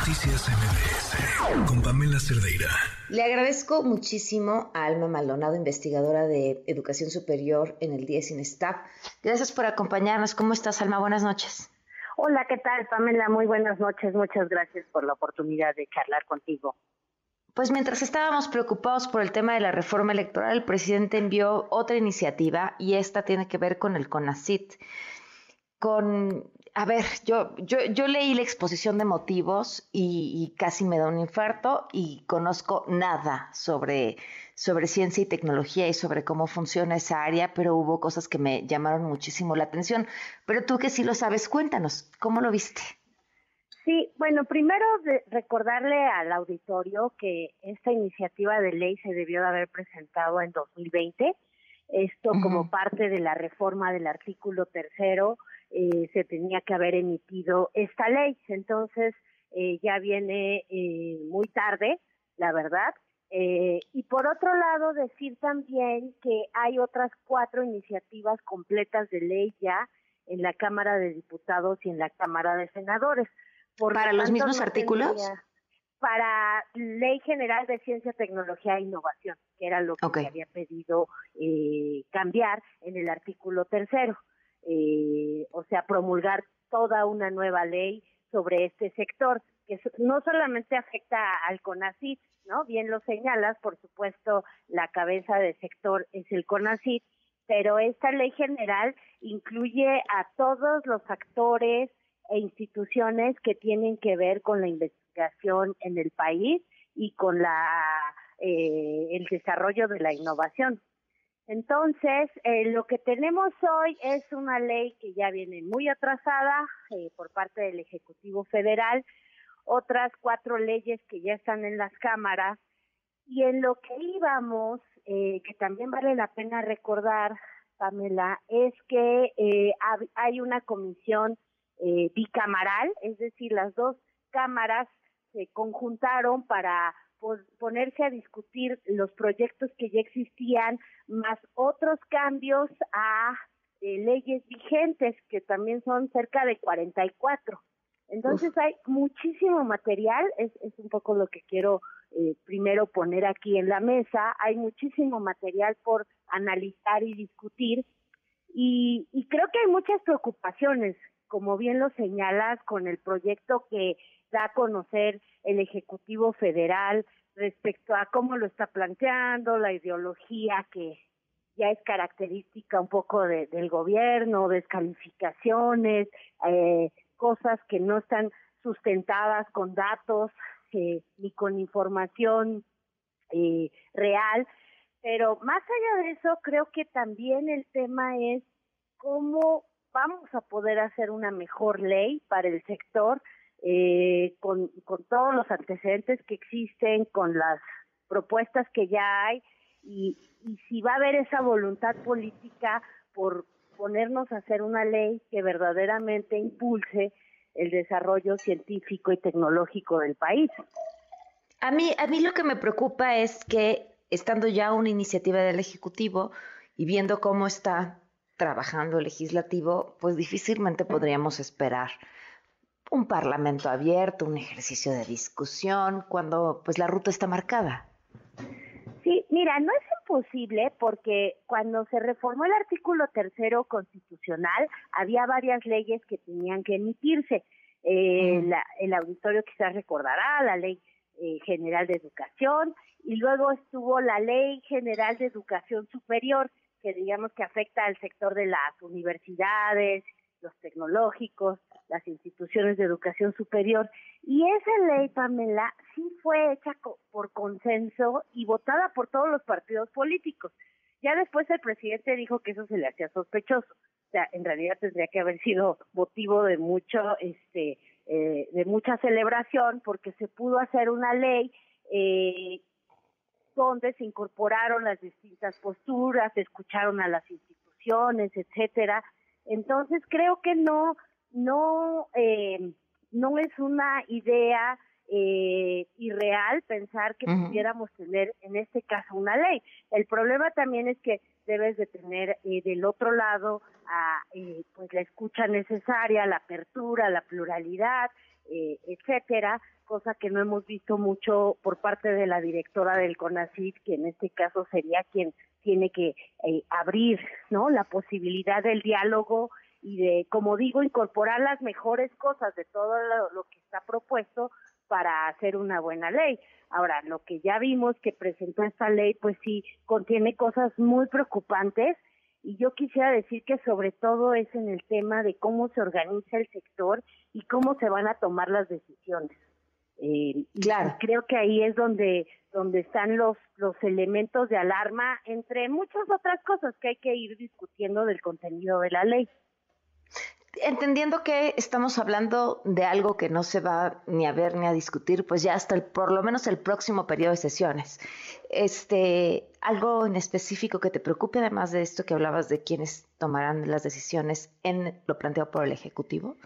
Noticias MBS con Pamela Cerdeira. Le agradezco muchísimo a Alma Maldonado, investigadora de Educación Superior en el DIES INSTAP. Gracias por acompañarnos. ¿Cómo estás, Alma? Buenas noches. Hola, ¿qué tal, Pamela? Muy buenas noches. Muchas gracias por la oportunidad de charlar contigo. Pues mientras estábamos preocupados por el tema de la reforma electoral, el presidente envió otra iniciativa y esta tiene que ver con el CONACIT. Con, a ver, yo, yo, yo leí la exposición de motivos y, casi me da un infarto y conozco nada sobre, sobre ciencia y tecnología y sobre cómo funciona esa área, pero hubo cosas que me llamaron muchísimo la atención. Pero tú que sí lo sabes, cuéntanos, ¿cómo lo viste? Sí, bueno, primero recordarle al auditorio que esta iniciativa de ley se debió de haber presentado en 2020. Esto como parte de la reforma del artículo tercero eh, se tenía que haber emitido esta ley. Entonces eh, ya viene eh, muy tarde, la verdad. y por otro lado, decir también que hay otras cuatro iniciativas completas de ley ya en la Cámara de Diputados y en la Cámara de Senadores. ¿Para los mismos artículos? para Ley General de Ciencia, Tecnología e Innovación, que era lo que se había pedido eh, cambiar en el artículo tercero. Eh, o sea, promulgar toda una nueva ley sobre este sector, que no solamente afecta al CONACIT, ¿no? Bien lo señalas, por supuesto, la cabeza del sector es el CONACIT, pero esta ley general incluye a todos los actores, e instituciones que tienen que ver con la investigación en el país y con la eh, el desarrollo de la innovación. Entonces, eh, lo que tenemos hoy es una ley que ya viene muy atrasada eh, por parte del Ejecutivo Federal, otras cuatro leyes que ya están en las cámaras, y en lo que íbamos, que también vale la pena recordar, Pamela, es que hay una comisión eh, bicamaral, es decir, las dos cámaras se conjuntaron para ponerse a discutir los proyectos que ya existían, más otros cambios a eh, leyes vigentes, que también son cerca de 44. Entonces hay muchísimo material, es, es un poco lo que quiero eh, primero poner aquí en la mesa, hay muchísimo material por analizar y discutir. Y, y creo que hay muchas preocupaciones como bien lo señalas, con el proyecto que da a conocer el Ejecutivo Federal respecto a cómo lo está planteando, la ideología que ya es característica un poco del gobierno, descalificaciones, eh, cosas que no están sustentadas con datos eh, ni con información eh, real. Pero más allá de eso, creo que también el tema es cómo vamos a poder hacer una mejor ley para el sector eh, con, con todos los antecedentes que existen, con las propuestas que ya hay y, y si va a haber esa voluntad política por ponernos a hacer una ley que verdaderamente impulse el desarrollo científico y tecnológico del país. A mí, a mí lo que me preocupa es que estando ya una iniciativa del Ejecutivo y viendo cómo está trabajando el legislativo, pues difícilmente podríamos esperar un parlamento abierto, un ejercicio de discusión, cuando pues la ruta está marcada. Sí, mira, no es imposible porque cuando se reformó el artículo tercero constitucional había varias leyes que tenían que emitirse. Eh, el auditorio quizás recordará la ley eh, general de educación y luego estuvo la ley general de educación superior que digamos que afecta al sector de las universidades, los tecnológicos, las instituciones de educación superior. Y esa ley, Pamela, sí fue hecha por consenso y votada por todos los partidos políticos. Ya después el presidente dijo que eso se le hacía sospechoso. O sea, en realidad tendría que haber sido motivo de mucho, este, eh, de mucha celebración, porque se pudo hacer una ley eh, donde se incorporaron las distintas posturas, se escucharon a las instituciones, etcétera. Entonces creo que no, no, eh, no es una idea eh, irreal pensar que pudiéramos tener en este caso una ley. El problema también es que debes de tener eh, del otro lado a, eh, pues la escucha necesaria, la apertura, la pluralidad, eh, etcétera, cosa que no hemos visto mucho por parte de la directora del CONACYT, que en este caso sería quien tiene que eh, abrir, ¿no? La posibilidad del diálogo y de, como digo, incorporar las mejores cosas de todo lo, que está propuesto para hacer una buena ley. Ahora, lo que ya vimos que presentó esta ley, pues sí, contiene cosas muy preocupantes y yo quisiera decir que sobre todo es en el tema de cómo se organiza el sector y cómo se van a tomar las decisiones. Eh, claro. creo que ahí es donde donde están los los elementos de alarma entre muchas otras cosas que hay que ir discutiendo del contenido de la ley entendiendo que estamos hablando de algo que no se va ni a ver ni a discutir, pues ya hasta el, por lo menos el próximo periodo de sesiones. Este, algo en específico que te preocupe, además de esto que hablabas de quienes tomarán las decisiones en lo planteado por el Ejecutivo.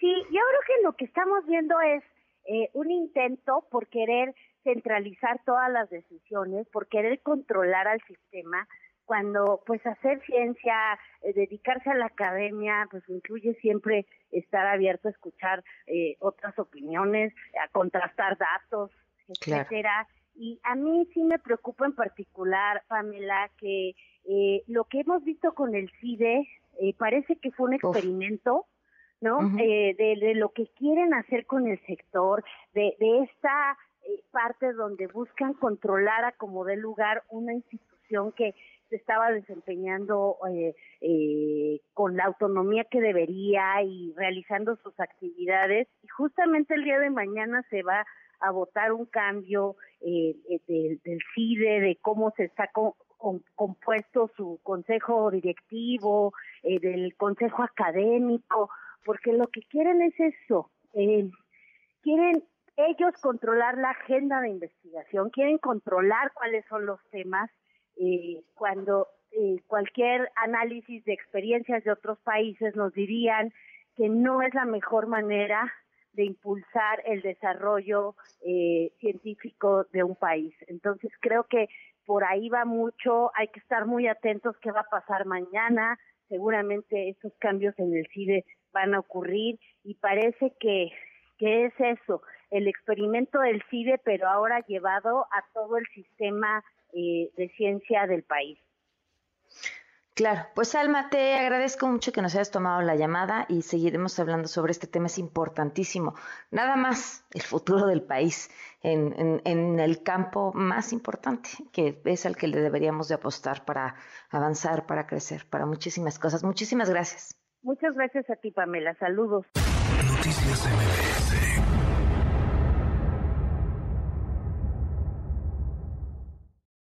Sí, yo creo que lo que estamos viendo es eh, un intento por querer centralizar todas las decisiones, por querer controlar al sistema, cuando pues hacer ciencia, eh, dedicarse a la academia, pues incluye siempre estar abierto a escuchar eh, otras opiniones, a contrastar datos, etcétera. Y a mí sí me preocupa en particular, Pamela, que eh, lo que hemos visto con el CIDE parece que fue un experimento, ¿no? de, de, lo que quieren hacer con el sector, de, de esta parte donde buscan controlar a como dé lugar una institución que se estaba desempeñando eh, eh, con la autonomía que debería y realizando sus actividades. Y justamente el día de mañana se va a votar un cambio eh, del CIDE, de cómo se está compuesto su consejo directivo, del consejo académico, porque lo que quieren es eso. quieren ellos controlar la agenda de investigación, quieren controlar cuáles son los temas eh, cuando eh, cualquier análisis de experiencias de otros países nos dirían que no es la mejor manera de impulsar el desarrollo eh, científico de un país. Entonces creo que por ahí va mucho, hay que estar muy atentos qué va a pasar mañana, seguramente estos cambios en el CIDE van a ocurrir y parece que, que es eso, el experimento del CIDE, pero ahora llevado a todo el sistema eh, de ciencia del país. Claro, pues Alma, te agradezco mucho que nos hayas tomado la llamada y seguiremos hablando sobre este tema, es importantísimo. Nada más el futuro del país en, en, el campo más importante, que es al que le deberíamos de apostar para avanzar, para crecer, para muchísimas cosas. Muchísimas gracias. Muchas gracias a ti, Pamela. Saludos. Noticias MBS